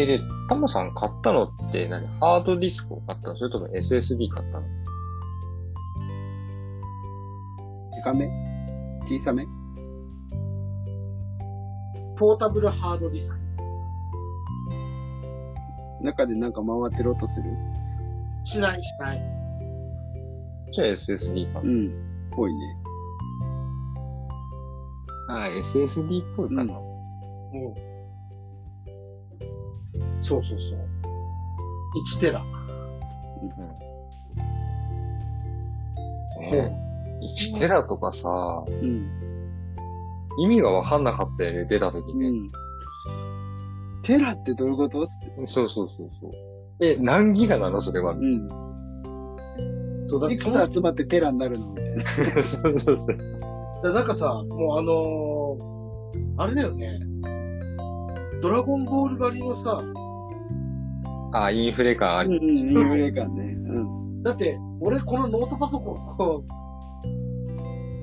えー、で、タモさん買ったのって何？ハードディスクを買ったの？それとも SSD 買ったの？でかめ？小さめ？ポータブルハードディスク。中でなんか回ってる音する？しない、しない。じゃあ SSD かう。ん。ぽいね。ああ、SSD っぽいかな。うん。そうそうそう。1テラ。ね1テラとかさ、うん。意味がわかんなかったよね、出た時ね。うん。テラってどういうこと？つって。そうそうそうそう。え、何ギガなの？それは。うん。そうだいくつ集まってテラになるの？みたいな。そうそうそう。だなんかさ、もうあのーあれだよね。ドラゴンボール狩りのさ、ああ、インフレ感あり。うんうん、インフレ感ね。うん。だって、俺このノートパソコンの、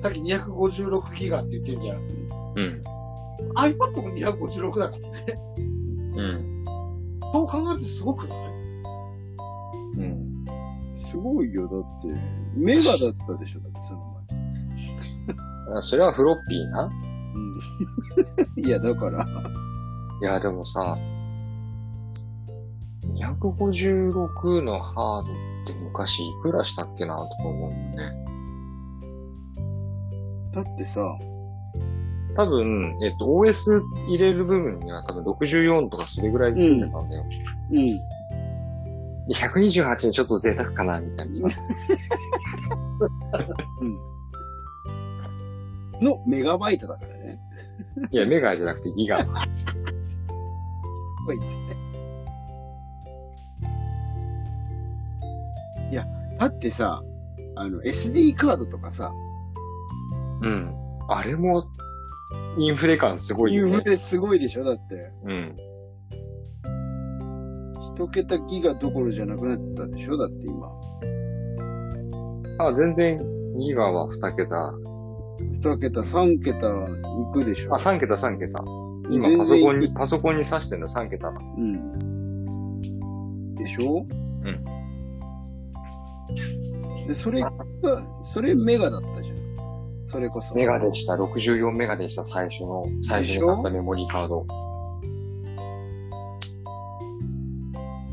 さっき256ギガって言ってんじゃん。うん。iPad も256だからね。うん。そう考えるとすごくない？うん。すごいよ、だって。メガだったでしょ、だってその あそれはフロッピーな？前。うん。いや、だから。いや、でもさ、256のハードって昔いくらしたっけなとか思うよね。だってさ、多分、えっと、OS 入れる部分には多分64とかそれぐらいで済んでたんだよ。うん。で128にちょっと贅沢かな、みたいなさ。のメガバイトだからね。いや、メガじゃなくてギガ。すごいっつっいや、だってさ、あの、SD カードとかさ、うん。あれも、インフレ感すごいイン。フレすごいでしょだって。うん。一桁ギガどころじゃなくなったでしょだって今。あ、全然、ギガは2桁。二桁、三桁いくでしょあ、3桁、3桁。今、パソコンに、パソコンに挿してるの3桁だ。うん。でしょ？うん。で、それが、それメガだったじゃん。それこそ。メガでした。64メガでした、最初の、最初に買ったメモリーカード。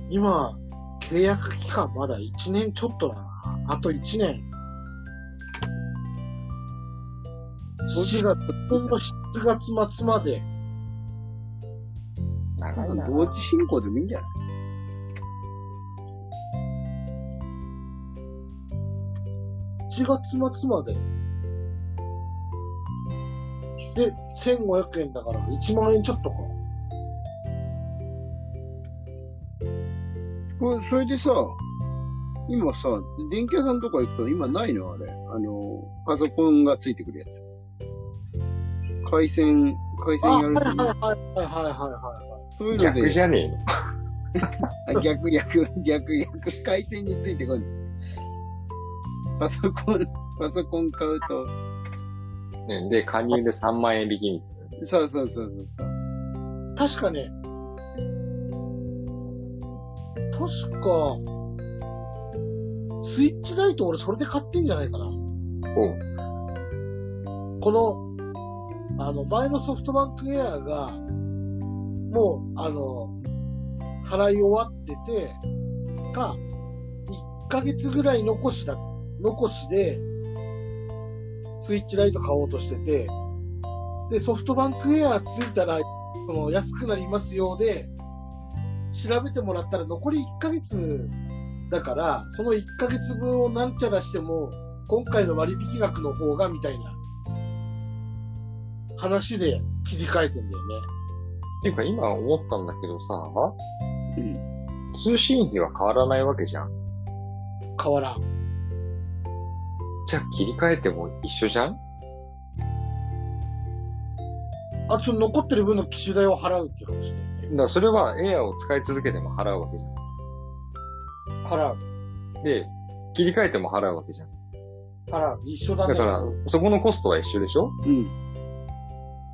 今、契約期間まだ1年ちょっとだな。あと1年。4月、今の7月末まで。長いな。同時進行でもいいんじゃない？7月末まで。で、1500円だから1万円ちょっとか。これ、それでさ、今さ、電気屋さんとか行くと今ないの？あれ。あの、パソコンがついてくるやつ。回線、回あ、線やるとはいはいはいはいはいはいはそういうので、逆じゃねえの？あ 逆、逆、逆、逆、回線についてこない。パソコン、パソコン買うと、ねで、加入で3万円引きみたいな。そうそうそうそうそう。い。確かね、確か、スイッチライト俺それで買ってんじゃないかな。おうこの、あの、前のソフトバンクエアが、もう、あの、払い終わってて、か、1ヶ月ぐらい残しだ、残しで、スイッチライト買おうとしてて、で、ソフトバンクエアついたら、その、安くなりますようで、調べてもらったら残り1ヶ月だから、その1ヶ月分をなんちゃらしても、今回の割引額の方が、みたいな話で切り替えてんだよね。っていうか今思ったんだけどさ、うん。通信費は変わらないわけじゃん。変わらん。じゃあ切り替えても一緒じゃん？あ、ちょ残ってる分の機種代を払うって話だよね。だからそれはエアを使い続けても払うわけじ払う。ゃん。で、切り替えても払うわけじゃん。払う。一緒だね。だから、そこのコストは一緒でしょ？うん。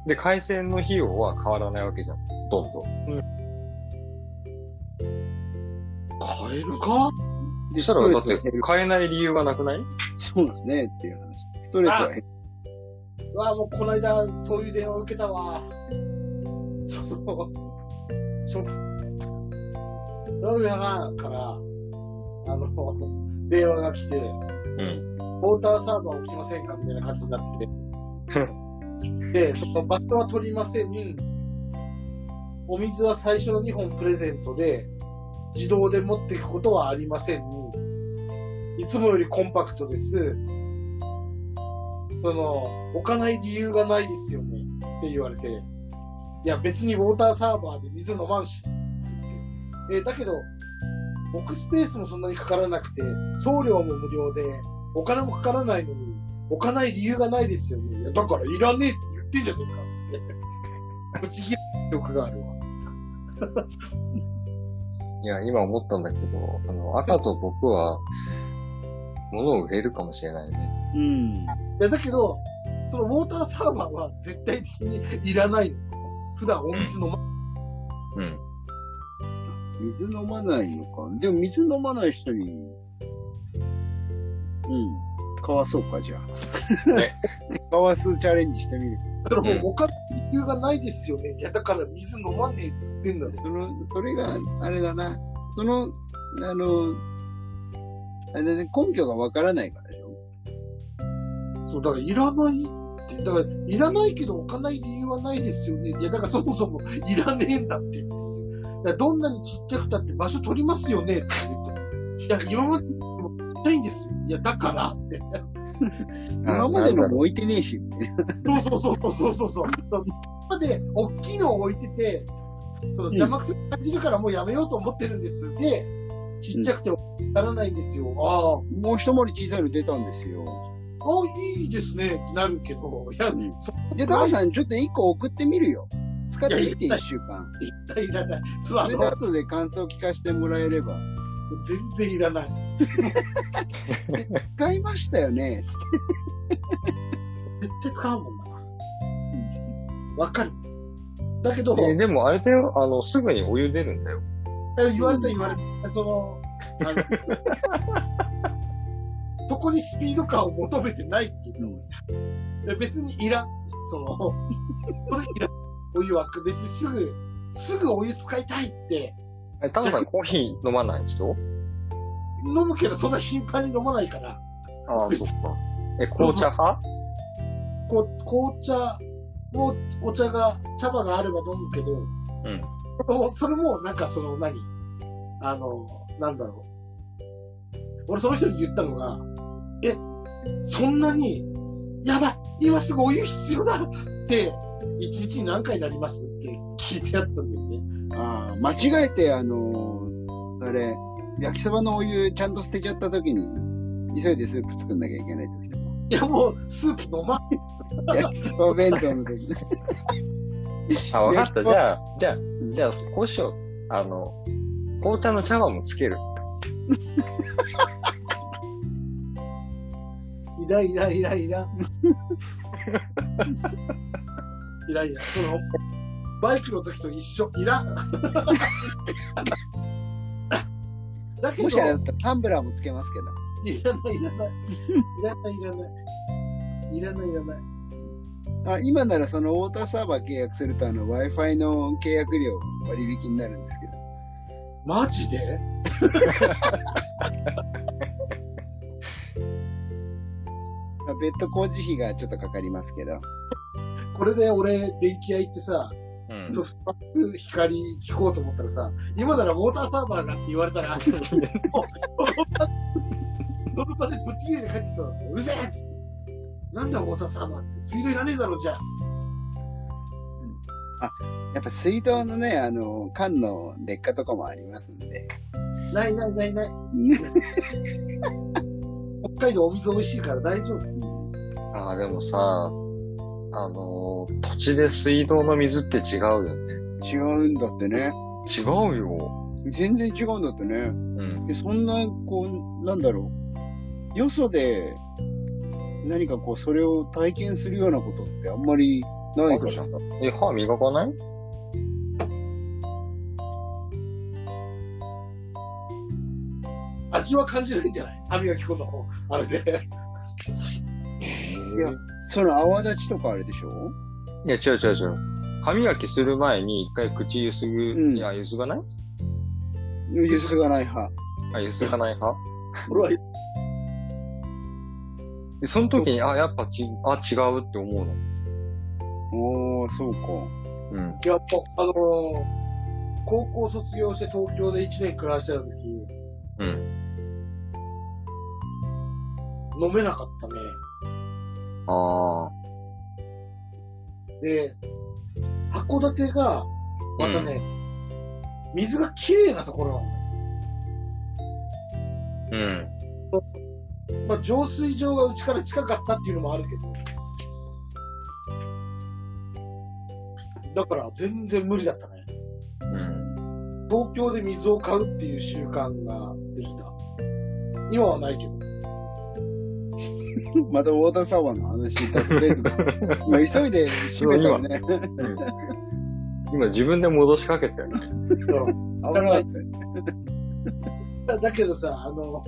で、回線の費用は変わらないわけじゃん。どんどん。買えるか？でそしたらだってストレスが減る。買えない理由がなくない？そうだねっていう話。ストレスが減る。うわ、もうこの間、そういう電話を受けたわ。その、ショップ、ラウヤがから、あの、電話が来て、う。ん。ウォーターサーバー置きませんかみたいな感じになって。で、そのバットは取りません。お水は最初の2本プレゼントで、自動で持っていくことはありません。いつもよりコンパクトです。その、置かない理由がないですよね。って言われて。いや、別にウォーターサーバーで水飲まんし。えーだけど、置くスペースもそんなにかからなくて、送料も無料で、お金もかからないのに、置かない理由がないですよね。いやだからいらねえって言ってんじゃねえか、つって。ぶち切る力があるわ。いや、今思ったんだけど、あの、赤と僕は、物を売れるかもしれないね。うん。いや、だけど、そのウォーターサーバーは絶対的にいらないの。普段お水飲ま、うん。水飲まないのか。でも水飲まない人に、うん。かわそうか、じゃあ。ねかわすチャレンジしてみる。だからもう置かない理由がないですよね。いや、だから水飲まねえっつってんだよ。その、それが、あれだな。その、あの、あれだね、根拠がわからないからでしょ。そう、だからいらないって、だからいらないけど置かない理由はないですよね。いや、だからそもそもいらねえんだって。だどんなにちっちゃくたって場所取りますよねって言うと。いや、今までもちっちゃいんですよ。いや、だからって。今までのも置いてねえし。そうそうそうそうそうそう。今まで大きいのを置いてて、その邪魔くさに感じるからもうやめようと思ってるんです。で、ちっちゃくてならないんですよ。ああ、もう一回り小さいの出たんですよ。あいいですねってなるけど、いや、うんそじゃあ、タカさん、ちょっと一個送ってみるよ。使ってみて、一週間。いらない。それので後で感想聞かせてもらえれば。全然いらない。使いましたよね。つって絶対使うもんな。わかる。だけど、えーでもあれだよ、あの、すぐにお湯出るんだよ。言われた言われた。その、あの そこにスピード感を求めてないっていうの。いや別にいらん。その、これいらん。お湯は別にすぐ、すぐお湯使いたいって、え、タカさんコーヒー飲まない人？飲むけどそんな頻繁に飲まないから、ああ、そっか。え、紅茶派？こう紅茶も、お茶が、茶葉があれば飲むけど、うん。それもなんかその何？あの、なんだろう。俺その人に言ったのが、え、そんなに、やばい今すぐお湯必要だって、一日に何回になりますって聞いてやったんだよね。ああ、間違えて、あのーあれ、焼きそばのお湯ちゃんと捨てちゃった時に、急いでスープ作んなきゃいけない時とか。いやもう、スープ飲まない。焼きそば弁当の時。あ、わかった。じゃあ、じゃあ、んじゃあ、こうしよう。あの、紅茶の茶葉もつける。いらいらいらいら。いらいら。その、バイクの時と一緒。いらん。だけど、もしあれだったらタンブラーもつけますけど。いらないいらない。いらないいらない。いらないいらない。あ今ならそのウォーターサーバー契約するとあの Wi-Fi の契約料割引になるんですけど。マジで？まあ別途工事費がちょっとかかりますけど。これで俺、電気屋行ってさ、うん。ソフトバンク光聞こうと思ったらさ、今ならウォーターサーバーがって言われたら、もうその場でぶち切れて帰ってきそうるせえっつって。なんだウォーターサーバーって。水道いらねえだろ、じゃあ。やっぱ水道のね、あの、缶の劣化とかもありますんで。ないないないない。北海道お水美味しいから大丈夫。ああ、でもさ、あのー土地で水道の水って違うよね。違うんだってね。違うよ。全然違うんだってね。うん。えそんな、こう、なんだろう。よそで、何かこう、それを体験するようなことってあんまりないからさ。え、歯磨かない？味は感じないんじゃない？歯磨き粉の、あれで。いやその泡立ちとかあれでしょ？いや、違う違う違う。歯磨きする前に一回口ゆすぐ、うんいや、ゆすがない？ゆすがない派。あ、ゆすがない派俺は、でその時に、あ、やっぱち、あ、違うって思うの？おー、そうか。うん。いや、もうあのー高校卒業して東京で1年暮らしてた時、うん。飲めなかったね。ああ。で、函館が、またね、水がきれいなところなのね。うん。まあ、浄水場がうちから近かったっていうのもあるけど。だから全然無理だったね。うん。東京で水を買うっていう習慣ができた。今はないけど。またウォーターサーバーの話出される。今急いで閉めたよね。今自分で戻しかけたよね。危なかったよね。だだけどさ、あの、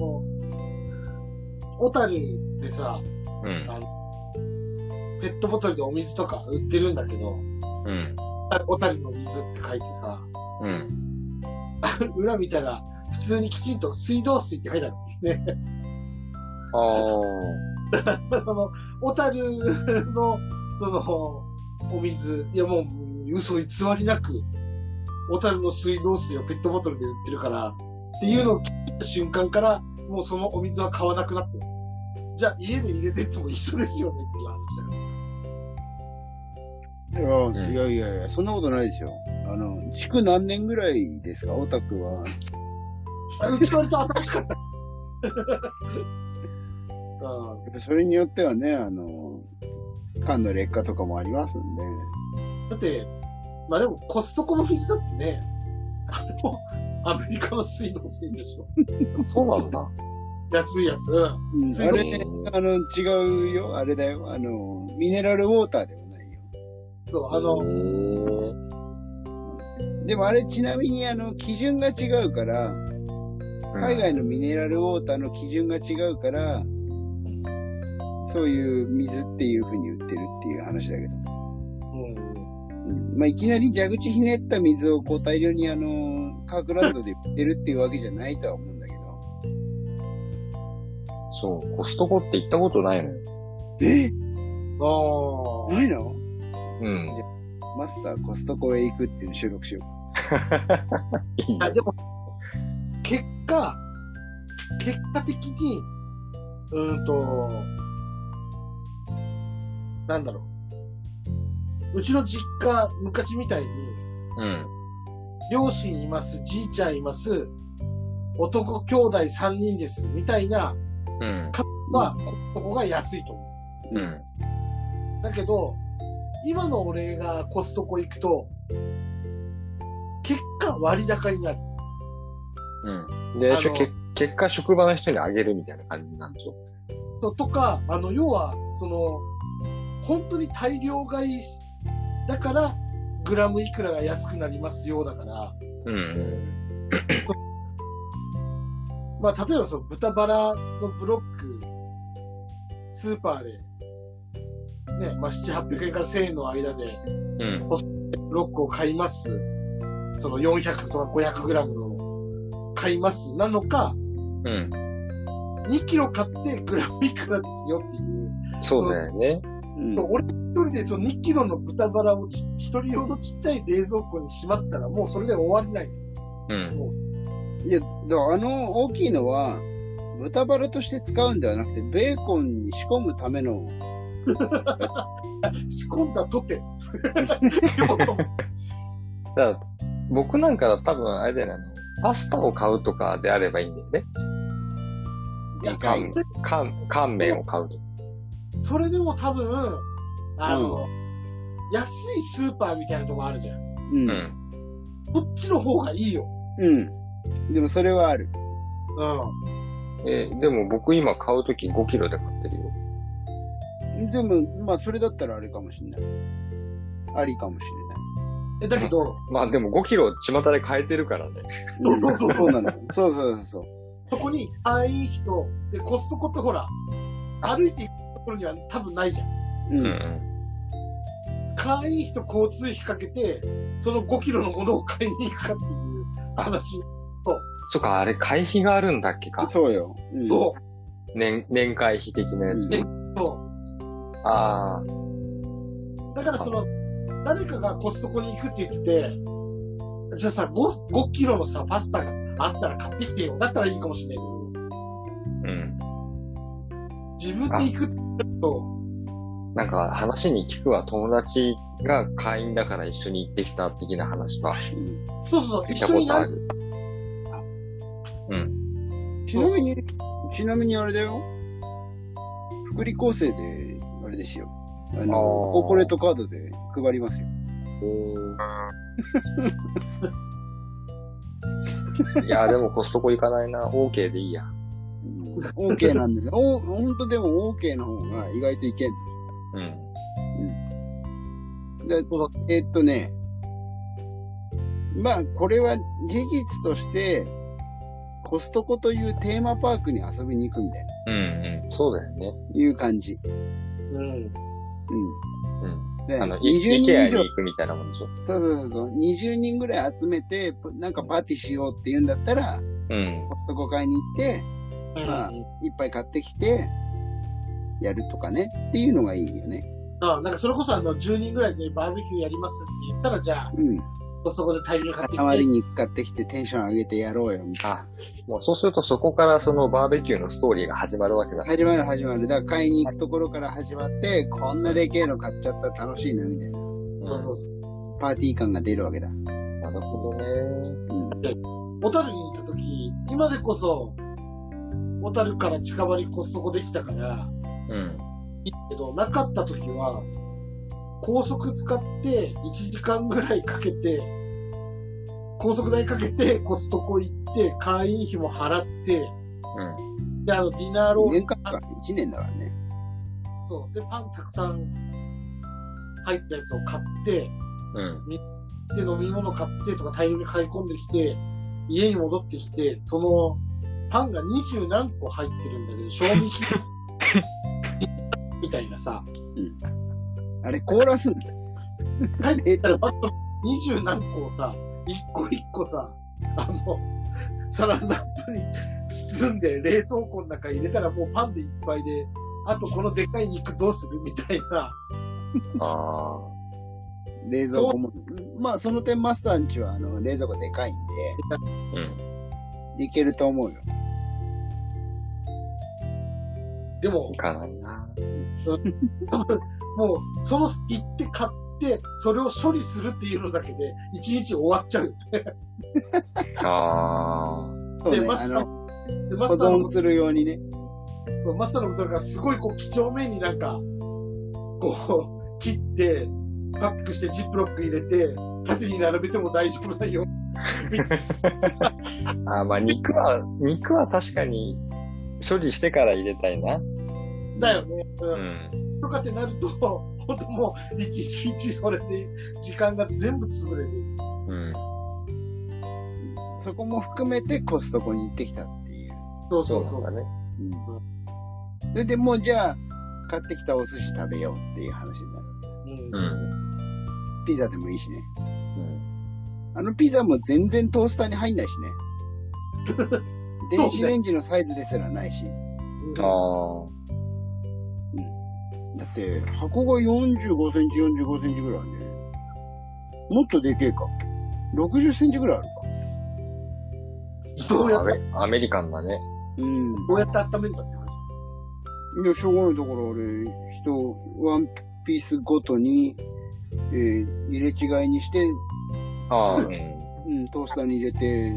小樽でさ、うん。ペットボトルでお水とか売ってるんだけど、うん。小樽の水って書いてさ、うん。裏見たら、普通にきちんと水道水って書いてあるんですね。ああ。その、小樽の、その、お水、いやもう、嘘偽りなく、小樽の水道水をペットボトルで売ってるから、っていうのを聞いた瞬間から、もうそのお水は買わなくなって。じゃあ家で入れてっても一緒ですよねっていう話だよ。いや、いやいやいや、そんなことないでしょ。あの、築何年ぐらいですか？オタクは。あうち割と新しかった。あやっぱそれによってはね、あの、缶の劣化とかもありますんで。だって、まあでもコストコの水だってね、あれもアメリカの水道水でしょ。そうなんだ。安いやつ。うんあれ、あの、違うよ。あれだよ。あの、ミネラルウォーターでもないよ。そう、あの、の、でもあれちなみにあの、基準が違うから、海外のミネラルウォーターの基準が違うから、そういう水っていう風に売ってるっていう話だけど。うん、うんまあ、いきなり蛇口ひねった水をこう大量にあの、カークランドで売ってるっていうわけじゃないとは思うんだけど。そう、コストコって行ったことないのよ。え？ああ。ないの？うん。マスターコストコへ行くっていう収録しよ いいあ、でも、結果、結果的に、うーんと、なんだろう。うちの実家、昔みたいに、うん。両親います、じいちゃんいます、男兄弟3人です、みたいな、うん。は、ここが安いと思うん。う。だけど、今の俺がコストコ行くと、結果割高になる。うん。で、あのけ結果職場の人にあげるみたいな感じなんでしょととか、あの、要は、その、本当に大量買いしだから、グラムいくらが安くなりますよ、だから、うん。まあ、例えばその豚バラのブロック、スーパーで、ね、まあ、7、800円から1000円の間で、うん。ブロックを買います。その400とか500グラムの買います。なのか、うん。2キロ買ってグラムいくらですよっていう。そうだよね。う。うん俺一人でその2キロの豚バラをち一人用のちっちゃい冷蔵庫にしまったらもうそれで終わりない。うん。いや、だあの大きいのは、豚バラとして使うんではなくて、ベーコンに仕込むための、仕込んだとて。だ僕なんかは多分あれだよね、パスタを買うとかであればいいんだよね。いやか乾、麺を買うと。それでも多分、あの、安いスーパーみたいなとこあるじゃん。うん。うん。こっちの方がいいよ。うん。でもそれはある。うん。えーでも僕今買うとき5キロで買ってるよ。でも、まあそれだったらあれかもしれない。ありかもしえ、だけど、まあでも5キロ巷で買えてるからね。れない。そうそうそうそうなの。そうそうそうそう。そこに会員費と、で、コストコってほら、歩いて行くところには多分ないじゃん。う。うんん。会員費と交通費かけて、その5キロのものを買いに行くかっていう話そっか、あれ、会費があるんだっけか。そうよ。うんと、年、年会費的なやつ。でとああ、だからその、誰かがコストコに行くって言ってて、じゃあさ、5、5キロのさ、パスタがあったら買ってきてよ。だったらいいかもしれないうん。けど、自分で行くってなんか話に聞くわ、友達が会員だから一緒に行ってきた的な話はそうそうそう、聞いたこ一緒になる。とある。うん。ちなみに、ちなみにあれだよ。福利厚生で、あれですよ。あの、コーポレートカードで配りますよ。いや、でもコストコ行かないな。OK でいいや。うん、OK なんだけど、おほんとでも OK の方が意外といけん。うん。でえっとね、まあ、これは事実として、コストコというテーマパークに遊びに行くんだよ。うんうん。そうだよね。いう感じ。うん。うん。うん。であの、20イ人以上に、行くみたいなもんでしょ。そうそうそうそう、20人ぐらい集めて、なんかパーティーしようって言うんだったら、うん。コストコ買いに行って、まあいっぱい買ってきて、やるとかね、っていうのがいいよね。あなんかそれこそあの、10人ぐらいでバーベキューやりますって言ったら、じゃあ、うん。そこで大量に買ってきて。塊肉買ってきてテンション上げてやろうよ、みたいあ、もうそうするとそこからそのバーベキューのストーリーが始まるわけだな。。始まる始まる。だから買いに行くところから始まって、こんなでけえの買っちゃったら楽しいな、みたいな。そうそうそう。パーティー感が出るわけだ。なるほどね。うん。小樽に行った時、今でこそ、小樽から近場にコストコできたから、うん。いいけど、なかった時は、高速使って1時間ぐらいかけて、高速代かけてコストコ行って、会員費も払って、うん。で、あの、ディナーロー年間か、1年だからね。そう。で、パンたくさん入ったやつを買って、うん。で、飲み物買ってとか大量に買い込んできて、家に戻ってきて、その、パンが二十何個入ってるんだけど、賞味期限みたいなさ、あれ、凍らすんだ。帰ってたらバッと二十何個をさ、一個一個さ、あの、サランラップに包んで冷凍庫の中に入れたらもうパンでいっぱいで、あとこのでかい肉どうする？みたいな。あ冷蔵庫も。まあ、その点マスターんちは、あの、冷蔵庫でかいんあ。うん。で、いけると思うよ。でも行、かないな。もう、その、行って買って、それを処理するっていうのだけで、一日終わっちゃう。あそうねで、マ、スター、でマ保スターの存するようにね。マスターのことがすごいこう、几帳面になんか、こう、切って、パックしてジップロック入れて、縦に並べても大丈夫だよ。あ。あーまあ肉は、肉は確かに処理してから入れたいな。だよね。う。うんん。とかってなると、本当もう、一日それで時間が全部潰れる。うん。そこも含めてコストコに行ってきたっていう。そうそそううそう。それでもうじゃあ、買ってきたお寿司食べようっていう話になる。うんうん。ピザでもいいしね。うん。あのピザも全然トースターに入んないしね。電子レンジのサイズですらないし。ああ。だって、箱が45センチ、45センチぐらいあるね。もっとでけえか。60センチぐらいあるか。どうやっアメアメリカンだね。うん。どうやって温めるんだって話。いや、しょうがない。だから俺、人、ワンピースごとに、えー入れ違いにして、ああ、うん。うん、トースターに入れて、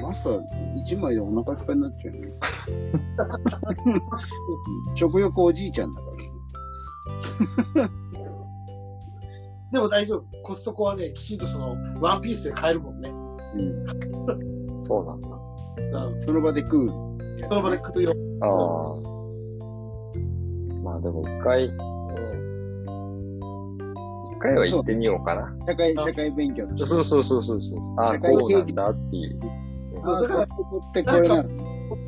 マスター1枚でお腹いっぱいになっちゃうね。食欲おじいちゃんだから。でも大丈夫。コストコはね、きちんとその、ワンピースで買えるもんね。うん。そうなんだ。うん。その場で食うその場で食うよ。ああ。まあでも一回、ね、一回は行ってみようかな。社会、社会勉強として。そうそうそうそうそう。あこうなんだっていう。あだからってこれなの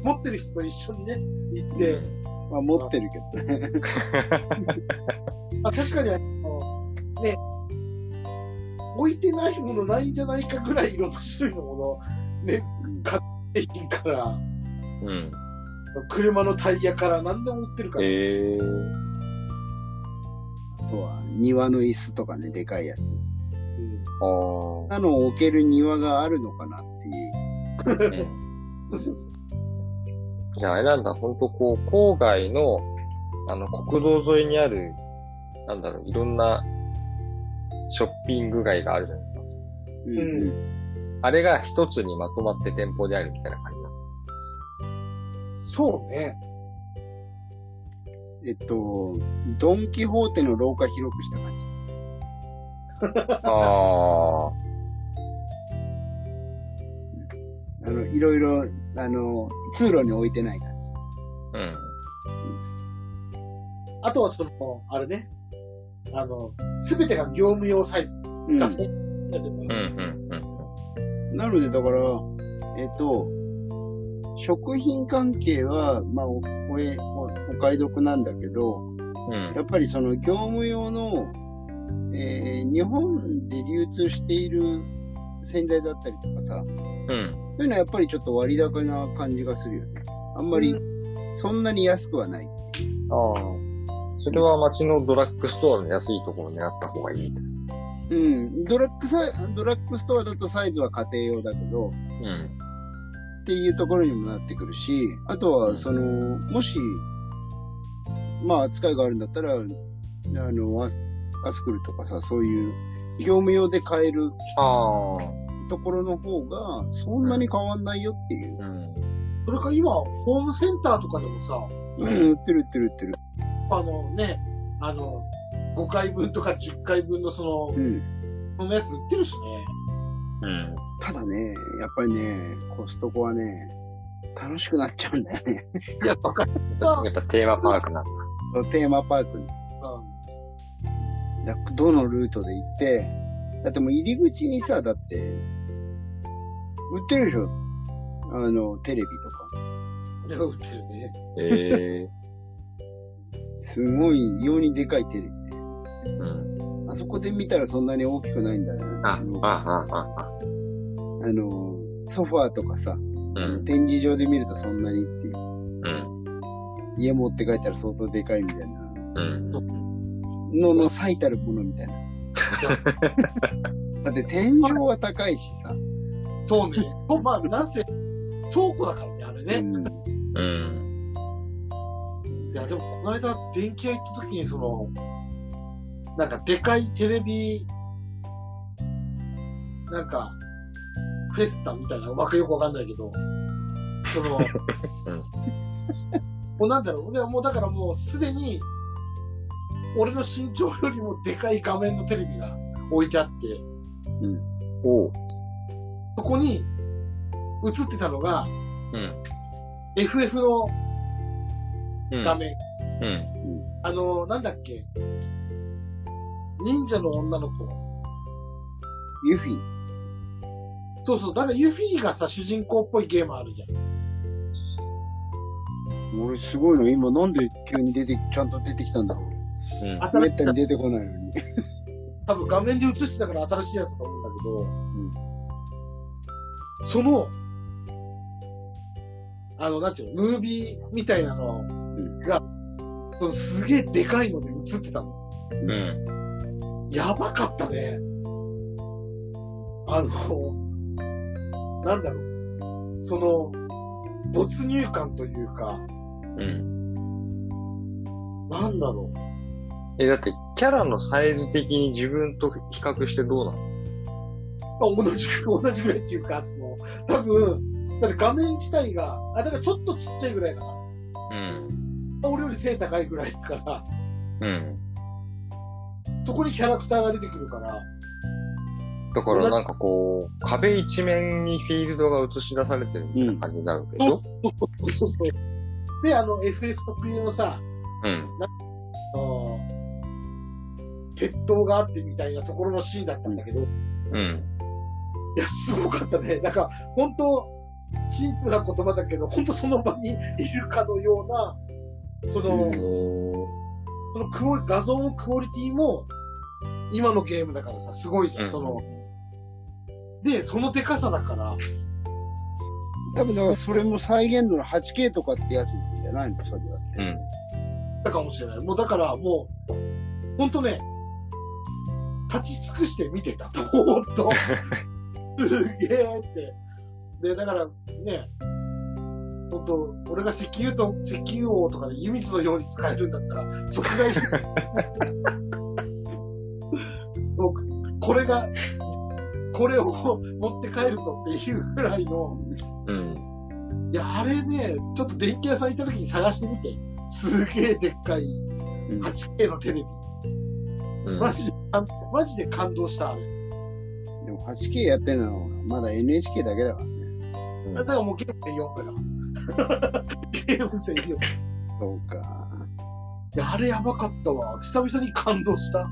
持ってる人と一緒にね、行って、まあ持ってるけどね。まあ、確かにね、置いてないものないんじゃないかぐらいいろんな種類のもの、ね、買っていいから、うん。車のタイヤから何でも売ってるから。ええあとは庭の椅子とかね、でかいやつ。うんああ。なのを置ける庭があるのかなっていう。じゃああれなんだ、ほんとこう、郊外の、あの、国道沿いにある、なんだろう、いろんな、ショッピング街があるじゃないですか。うんうんあれが一つにまとまって店舗であるみたいな感じなそうね。えっと、ドン・キホーテの廊下広くした感じ。ああ。あの、いろいろ、あの、通路に置いてない感うん。あとはその、あれね、あの、すべてが業務用サイズうねうん、うん、うん。ん。なので、だから、えっと、食品関係は、まあ、お、お買い得なんだけど、うんやっぱりその業務用の、えー日本で流通している洗剤だったりとかさ、うん。そういうのはやっぱりちょっと割高な感じがするよね。あんまり、そんなに安くはない。ああ。それは街のドラッグストアの安いところを狙った方がいい。うん。ドラッグドラッグストアだとサイズは家庭用だけど、うん。っていうところにもなってくるし、あとは、その、もし、まあ、扱いがあるんだったら、あの、アスアスクルとかさ、そういう、業務用で買える。ところの方が、そんなに変わんないよっていう。うん。それか今、ホームセンターとかでもさ、うん、売ってる売ってる売ってる。あのね、あの、5回分とか10回分のその、うん。そのやつ売ってるしね。うん。ただね、やっぱりね、コストコはね、楽しくなっちゃうんだよね。いや、わかる。やっぱテーマパークなんだ。そうテーマパークに。だどのルートで行って、だってもう入り口にさ、だって、売ってるでしょ？あの、テレビとか。いや、売ってるね。ええすごい異様にでかいテレビね。うん。あそこで見たらそんなに大きくないんだね。あ、のあ、あ、あ、あ。あの、ソファーとかさ、うん。展示場で見るとそんなにっていう。うん。家持って帰ったら相当でかいみたいな。うん。のの最たるものみたいな。だって天井は高いしさ。そうね。とまあ、なんせ、倉庫だからね、あれね。うん。うん。いや、でも、この間、電気屋行った時に、その、なんか、でかいテレビ、なんか、フェスタみたいな、うまくよくわかんないけど、その、もうなんだろう、俺はもうだからもうすでに、俺の身長よりもでかい画面のテレビが置いてあって、おう。そこに映ってたのが、うん。FF のうん。画面。うん。あの、なんだっけ忍者の女の子。ユフィ。そうそう。だからユフィがさ、主人公っぽいゲームあるじゃん。俺すごいの、今なんで急に出て、ちゃんと出てきたんだろう。うん。めったに出てこないのに。多分画面で映してたから新しいやつだと思うんだけど、その、あの、なんていうの、ムービーみたいなのが、そのすげえでかいので映ってたの。うん。やばかったね。あの、なんだろう。その、没入感というか、うん。なんだろう。え、だって、キャラのサイズ的に自分と比較してどうなの？まあ、同じく、同じぐらいっていうか、その、多分、だって画面自体が、あ、だからちょっとちっちゃいぐらいかな。うん。俺より背高いぐらいだから、うん。そこにキャラクターが出てくるから、だからなんかこう、壁一面にフィールドが映し出されてるみたいな感じになるでしょ？そうそうそう。で、あの、FF 特有のさ、うん。鉄塔があってみたいなところのシーンだったんだけど、いうん。や、すごかったね。なんか、本当シンプルな言葉だけど、本当その場にいるかのような、その、うんそのクオリ画像のクオリティも、今のゲームだからさ、すごいじゃん。その、で、そのデカさだから、多分だからそれも再現度の 8K とかってやつじゃないの？それだって。うん。だかもしれない。もうだからもう、ほんとね、立ち尽くして見てた。ぼーっと。すげえって。で、だからね、ほんと、俺が石油と、石油王とかで湯水のように使えるんだったら、即買いして。もうこれが、これを持って帰るぞっていうぐらいの、うん。いや、あれね、ちょっと電気屋さん行った時に探してみて。すげえでっかいうん 8K のテレビ。うんマジマジで感動した。あれでも 8K やってんのはまだ NHK だけだからね。だからもうゲーム専用だから。ゲーム専用。いそうか。や、あれやばかったわ。久々に感動した。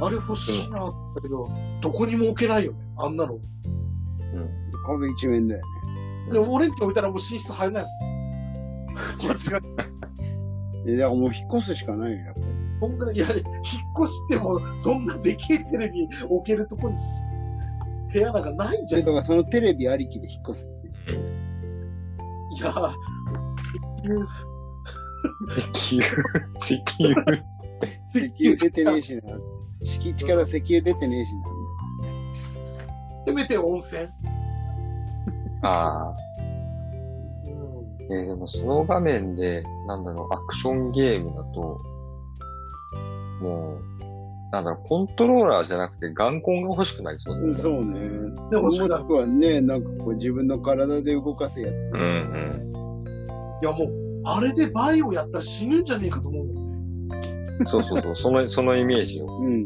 あれ欲しいなだけど、どこにも置けないよね。あんなの。壁一面だよね。でも俺んち置いたらもう寝室入れないもん。間違い。えだからもう引っ越すしかないよ、やっぱり。そんぐらい、いや、引っ越しても、そんなでけえテレビ置けるとこに、部屋なんかないんじゃん。でだからそのテレビありきで引っ越すっていう。いや、石油、石油、石油。石油出てねえしな。敷地から石油出てねえしな。せめて温泉。ああ。うん。えーでもその画面で、なんだろう、アクションゲームだと、もう、なんだろう、コントローラーじゃなくて眼根が欲しくなりそうだよね。そうね。でも、そうだ。僕はね、なんかこう自分の体で動かすやつ。うんうん。いや、もう、あれでバイオやったら死ぬんじゃねえかと。そうそうそう、その、そのイメージを。うん。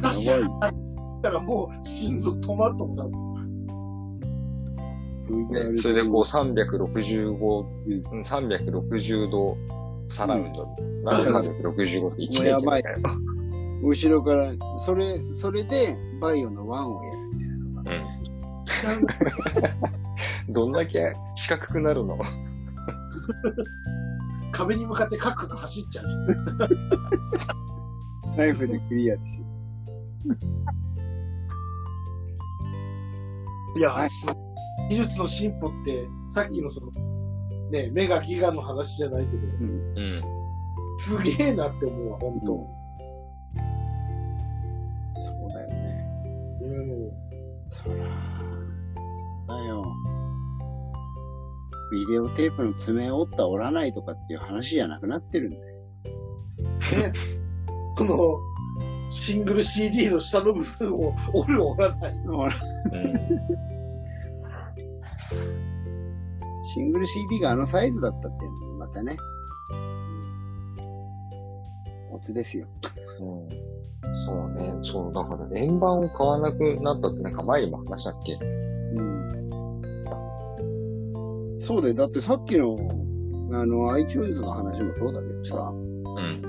ガシャやンったらもう心臓止まると思う。ね、それでこう365、うんうん、360度サラウンド。なんで365って1もうやばい？後ろから、それ、それで、バイオのワンをやるみたいなのが。うん。どんだけ四角くなるの？壁に向かってカクカク走っちゃう。ナイフでクリアですよ。いや、はいす技術の進歩って、さっきのその、ね、メガギガの話じゃないけど、うん。すげえなって思うわ、本そうだよね。当。うん。そら、そうだよ。ビデオテープの爪を折った折らないとかっていう話じゃなくなってるんだよ。ね、その、シングル CD の下の部分を折る折らない。シングル CD があのサイズだったっていうのもまたね。オツですよ。うん。そうね。そう、だから円盤を買わなくなったってなんか前にも話したっけ？うん。そうだよ。だってさっきの、あの、iTunes の話もそうだけどさ、うん。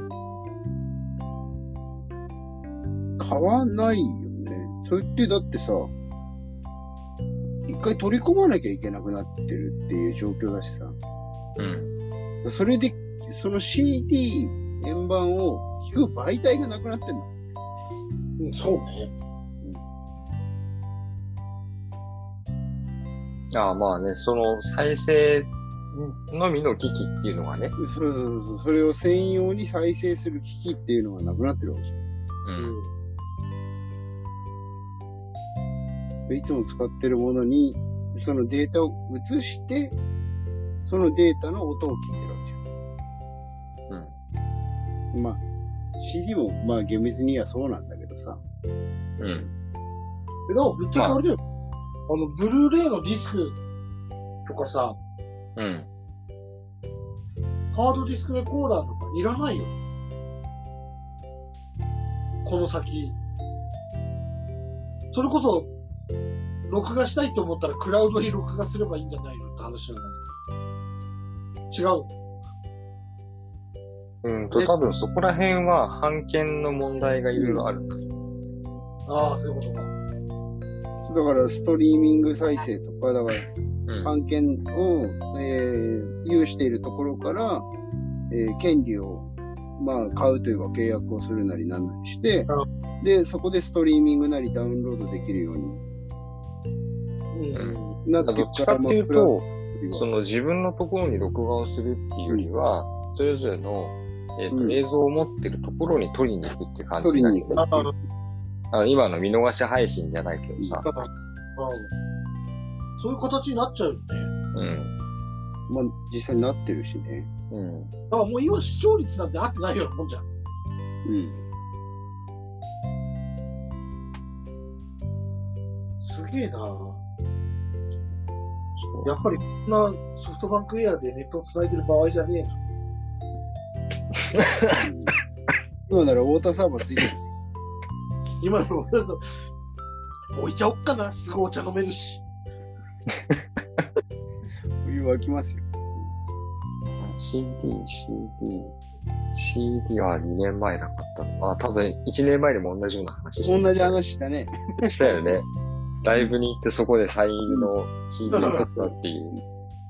買わないよね。それってだってさ、一回取り込まなきゃいけなくなってるっていう状況だしさ。うん。それで、その CD、円盤を引く媒体がなくなってんの。うん、そうね。ああ、まあね、その再生のみの機器っていうのがね。そうそうそう。それを専用に再生する機器っていうのがなくなってるわけじゃん。うん。でいつも使ってるものに、そのデータを移して、そのデータの音を聞いてるわけじゃん。まあ、CD も、まあ厳密にはそうなんだけどさ。うん。え、でも、ぶっちゃけあれだよ。あの、ブルーレイのディスクとかさ、うん。ハードディスクレコーダーとかいらないよ。この先。それこそ、録画したいと思ったらクラウドに録画すればいいんじゃないのって話なんだけど。違う。うんと、多分そこら辺は版権の問題がいろいろある。ああ、そういうことか。だからストリーミング再生とか、だからうん。案件を、えー有しているところから、えー権利を、まあ、買うというか契約をするなりなんなりして、で、そこでストリーミングなりダウンロードできるようにうん。なってどっちかっていうと、その、の自分のところに録画をするっていうよりは、それぞれの、えーとうん映像を持ってるところに撮りに行くって感じ取りに行く。あの今の見逃し配信じゃないけどさ。そういう形になっちゃうよね。うん。まあ、実際になってるしね。うん。だからもう今視聴率なんて合ってないようなもんじゃん。うん。すげえなやっぱりこんなソフトバンクエアでネットを繋いでる場合じゃねえな。今ならウォーターサーバーついてる。今の俺だと、置いちゃおっかな。すぐお茶飲めるし。お湯沸きますよ。CD、CD、CD は2年前なかったの。あ、多分1年前にも同じような話して同じ話したね。したよね。ライブに行ってそこでサインの CD を買ったっていう。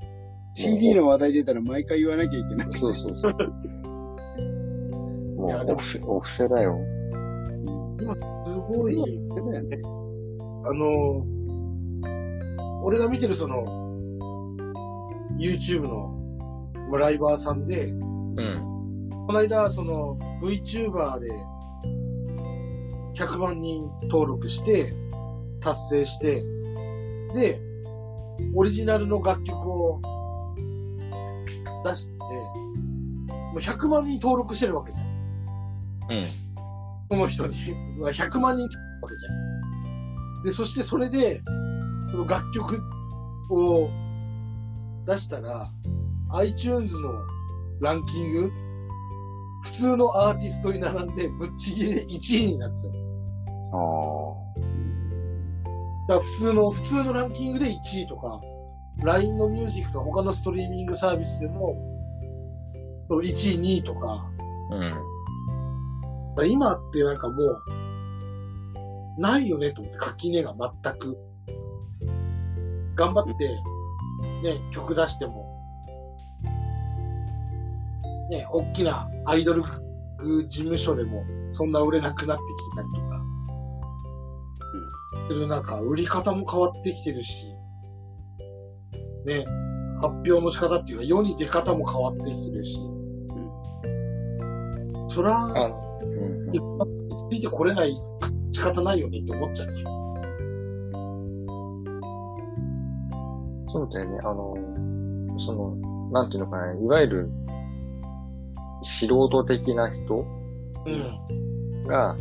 CD の話題出たら毎回言わなきゃいけない。そうそうそう。もうお布施、お布施だよ。すごい。あの、俺が見てるその、YouTube のまあライバーさんで、うん。この間、その VTuber で100万人登録して、達成して、で、オリジナルの楽曲を出して、もう100万人登録してるわけじゃん。うん。この人に。100万人つくわけじゃん。で、そしてそれで、その楽曲を出したら、iTunes のランキング、普通のアーティストに並んで、ぶっちぎりで1位になってたの。あだから普通の、普通のランキングで1位とか、LINE のミュージックとか他のストリーミングサービスでも、1位、2位とか、あ。うん。だ今ってなんかもう、ないよねと思って、垣根が全く。頑張って、ね、曲出しても、ね、大きなアイドル事務所でも、そんな売れなくなってきたりとか、する中、売り方も変わってきてるし、ね、発表の仕方っていうか、世に出方も変わってきてるし、そら、うん。一般についてこれない仕方ないよねって思っちゃうね。そうだよね。あの、その、なんていうのかな、いわゆる、素人的な人うん。が、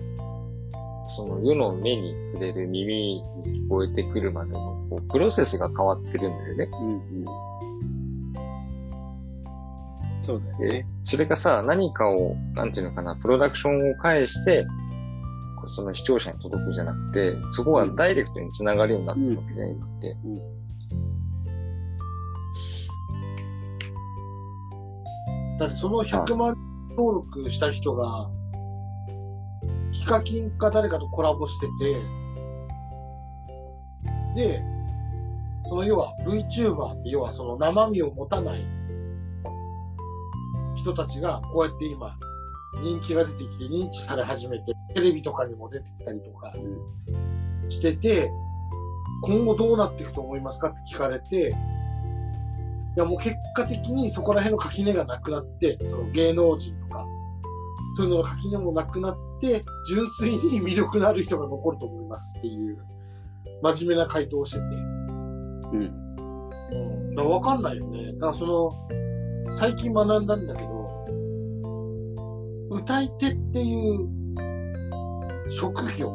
その世の目に触れる耳に聞こえてくるまでのこうプロセスが変わってるんだよね。うんうん。そうだよでね。、それがさ、何かを、なんていうのかな、プロダクションを介して、その視聴者に届くじゃなくて、そこがダイレクトに繋がるようになってるわけじゃん、今って。だってその100万登録した人が、ヒカキンか誰かとコラボしてて、で、その要は VTuber って要はその生身を持たない人たちがこうやって今人気が出てきて認知され始めて、テレビとかにも出てきたりとかしてて、今後どうなっていくと思いますかって聞かれて、いやもう結果的にそこら辺の垣根がなくなって、その芸能人とか、そういうのの垣根もなくなって、純粋に魅力のある人が残ると思いますっていう、真面目な回答をしてて。うん。うん。だからわかんないよね。だからその、最近学んだんだけど、歌い手っていう職業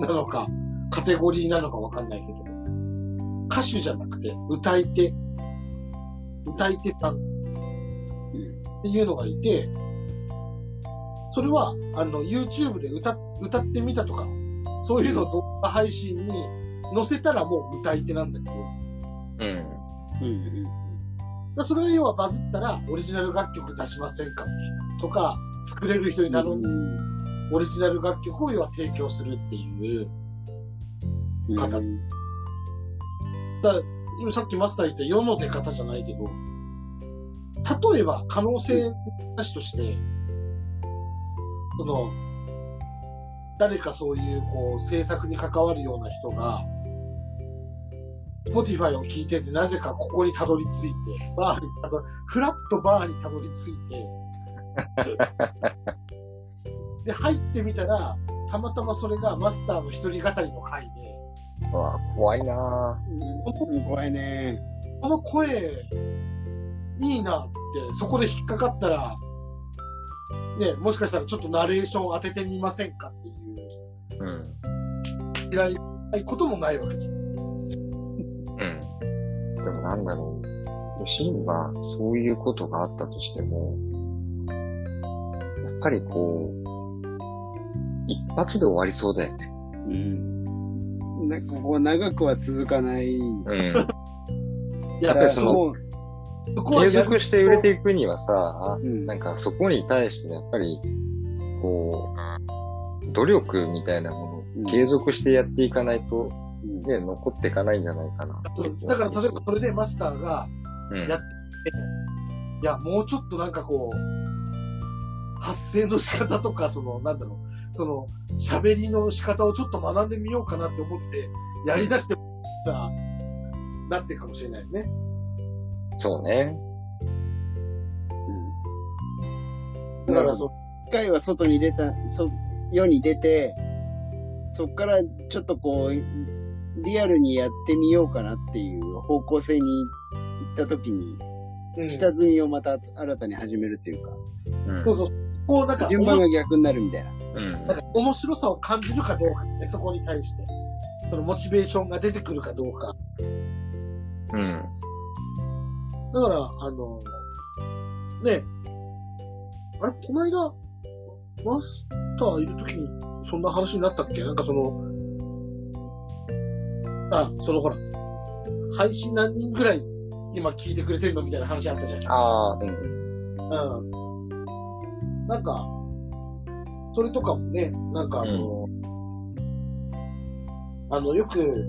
なのか、カテゴリーなのかわかんないけど、歌手じゃなくて歌い手、歌い手さんっていうのがいて、それは、あの、YouTube で歌、歌ってみたとか、そういうのを動画配信に載せたらもう歌い手なんだけど、うん。うん。だからそれが要はバズったら、オリジナル楽曲出しませんか？とか、作れる人に頼んで、オリジナル楽曲を要は提供するっていう、方。うん。だ今さっきマスター言った世の出方じゃないけど、例えば可能性なしとして、その、誰かそういうこう制作に関わるような人が、Spotify を聞いてて、なぜかここにたどり着いて、バーにたどフラットバーにたどり着いて、で、入ってみたら、たまたまそれがマスターの一人語りの回で、うわ怖いなうん怖いね。この声、いいなって、そこで引っかかったら、ね、もしかしたらちょっとナレーション当ててみませんかっていう、うん。嫌いないこともないわけじゃん。うん。でもなんだろう。シンはそういうことがあったとしても、やっぱりこう、一発で終わりそうだよね。うん。なんかこう長くは続かない。うん。い や、ぱりその継続して売れていくにはさ、うんなんかそこに対してやっぱり、こう、努力みたいなもうんのを継続してやっていかないと、うんね、残っていかないんじゃないかな。だから例えばそれでマスターが、うんやっていや、もうちょっとなんかこう、発声の仕方とか、その、なんだろう、その、喋りの仕方をちょっと学んでみようかなって思って、やり出してたら、なってるかもしれないね。そうね。うんだから、そ一回は外に出た、そ世に出て、そっからちょっとこう、リアルにやってみようかなっていう方向性に行った時に、下積みをまた新たに始めるっていうか、うんそうそう、こうなんか、順番が逆になるみたいな。うんなんか面白さを感じるかどうかね、そこに対して。そのモチベーションが出てくるかどうか。うん。だから、あの、ね、あれ、この間、マスターいるときに、そんな話になったっけ？なんかその、あ、そのほら、配信何人ぐらい今聞いてくれてるのみたいな話あったじゃん。ああ、うん。うん。なんか、それとかもね、なんかあの、あの、よく、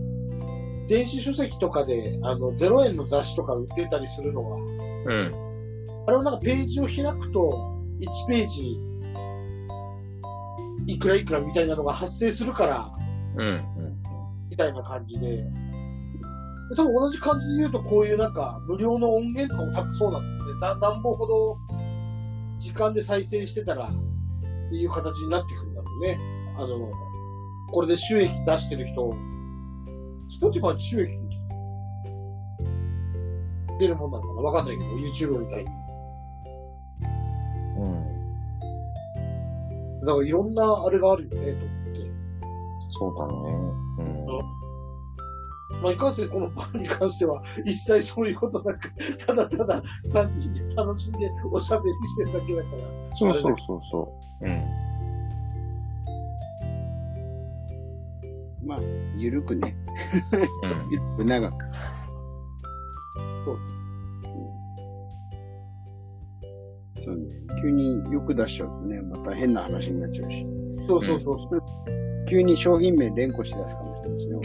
電子書籍とかで、あの、0円の雑誌とか売ってたりするのは、うん。あれはなんかページを開くと、1ページ、いくらいくらみたいなのが発生するから、うん。みたいな感じで、多分同じ感じで言うと、こういうなんか、無料の音源とかも多分そうなんだよね。な何本ほど、時間で再生してたら、っていう形になってくるんだろうね。あの、これで収益出してる人、 Spotify に収益出るもんなのかな？わかんないけど、YouTube みたいに。うん。だからいろんなあれがあるよね、と思って。そうだね。うん。まあ、いかんせんこのパンに関しては、一切そういうことなく、ただただ3人で楽しんでおしゃべりしてるだけだから。そうそうそうそう。うん。まあ、ゆるくね。うん。ゆるく長く。そううんそうね。急によく出しちゃうとね、また変な話になっちゃうし。そうそうそうそう。急に商品名連呼し出すかもしれないしね。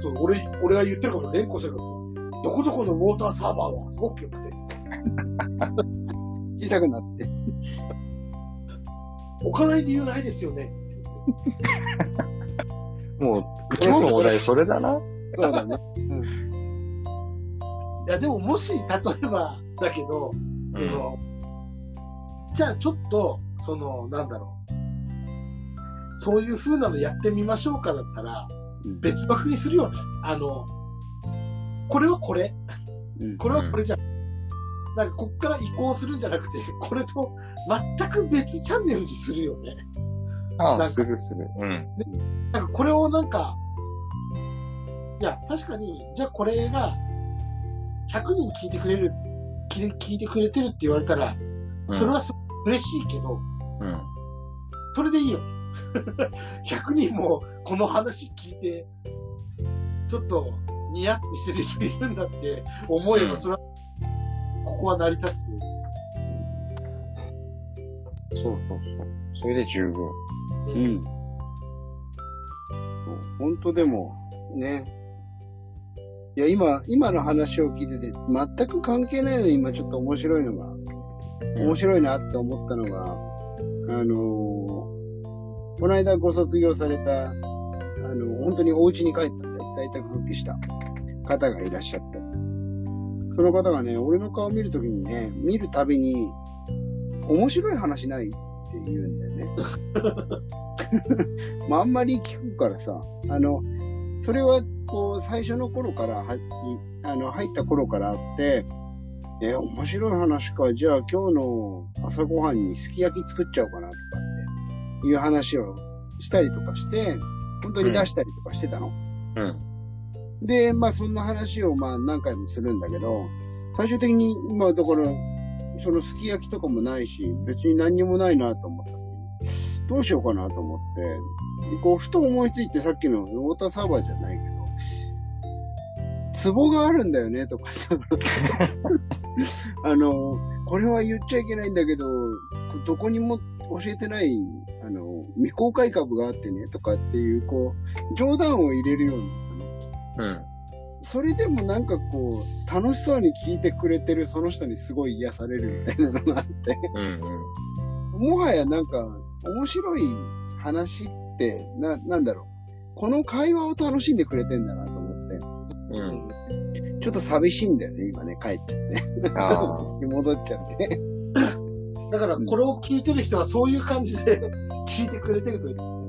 そ う俺、俺が言ってるかも連呼してるかも。どこどこのウォーターサーバーはすごく良くて、小さくなって。置かない理由ないですよね。もう、今日のお題それだな。そうだね。いや、でももし、例えば、だけど、その、じゃあちょっと、その、なんだろう。そういう風なのやってみましょうかだったら、うん別枠にするよね。あの、これはこれ、うんこれはこれじゃん。なんかこっから移行するんじゃなくて、これと全く別チャンネルにするよね。ああ、なんかするする。うん。なんかこれをなんか、いや、確かに、じゃあこれが、100人聞いてくれる、聞い聞いてくれてるって言われたら、それはすごく嬉しいけど、うん。それでいいよ。100人もこの話聞いて、ちょっとニヤってしてる人いるんだって思えば、うんそれは、ここは成り立つ。そうそうそう。それで十分。うん。本当でも、ね。いや、今、今の話を聞いてて、全く関係ないのに今ちょっと面白いのが、面白いなって思ったのが、あのーこの間ご卒業された、あの、本当にお家に帰ったんで、在宅復帰した方がいらっしゃって。その方がね、俺の顔見るときにね、見るたびに、面白い話ないって言うんだよね。まあ、あんまり聞くからさ、あの、それは、こう、最初の頃からは、いあの、入った頃からあって、え、面白い話か。じゃあ今日の朝ごはんにすき焼き作っちゃおうかなとかっていう話をしたりとかして、本当に出したりとかしてたの。うん。で、まあそんな話をまあ何回もするんだけど、最終的に、まあだから、そのすき焼きとかもないし、別に何にもないなと思った時に、どうしようかなと思って、でこう、ふと思いついてさっきのウォーターサーバーじゃないけど、壺があるんだよねとかさ、あの、これは言っちゃいけないんだけど、どこにも教えてない、あの、未公開株があってねとかっていう、こう、冗談を入れるようにうん。それでもなんかこう、楽しそうに聞いてくれてるその人にすごい癒されるみたいなのがあって、うん。もはやなんか面白い話って、な、なんだろう。この会話を楽しんでくれてんだなと思って、うん。ちょっと寂しいんだよね、今ね、帰っちゃって。ああ。戻っちゃって。だから、これを聞いてる人はそういう感じで聞いてくれてるという。うん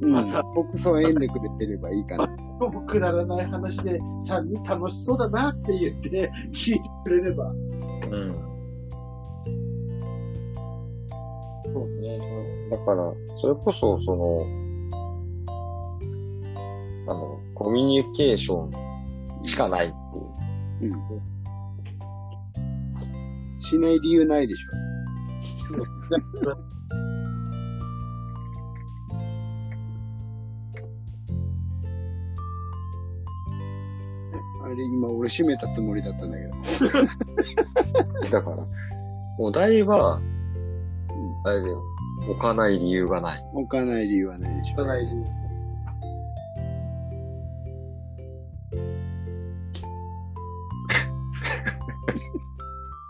また。僕そう縁でくれてればいいかな。くだらない話で3人楽しそうだなって言って聞いてくれれば。うん。そうね。だから、それこそ、その、あの、コミュニケーションしかないう。うん。しない理由ないでしょ。あれ今俺閉めたつもりだったんだけど。だから、お題は、あれだよ、置かない理由がない。置かない理由はないでしょ。ない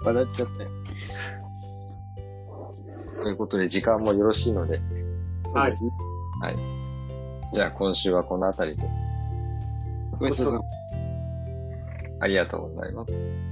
笑っちゃったよ。ということで、時間もよろしいので、はいそうですね。じゃあ今週はこの辺りで、ごちそうさまありがとうございます。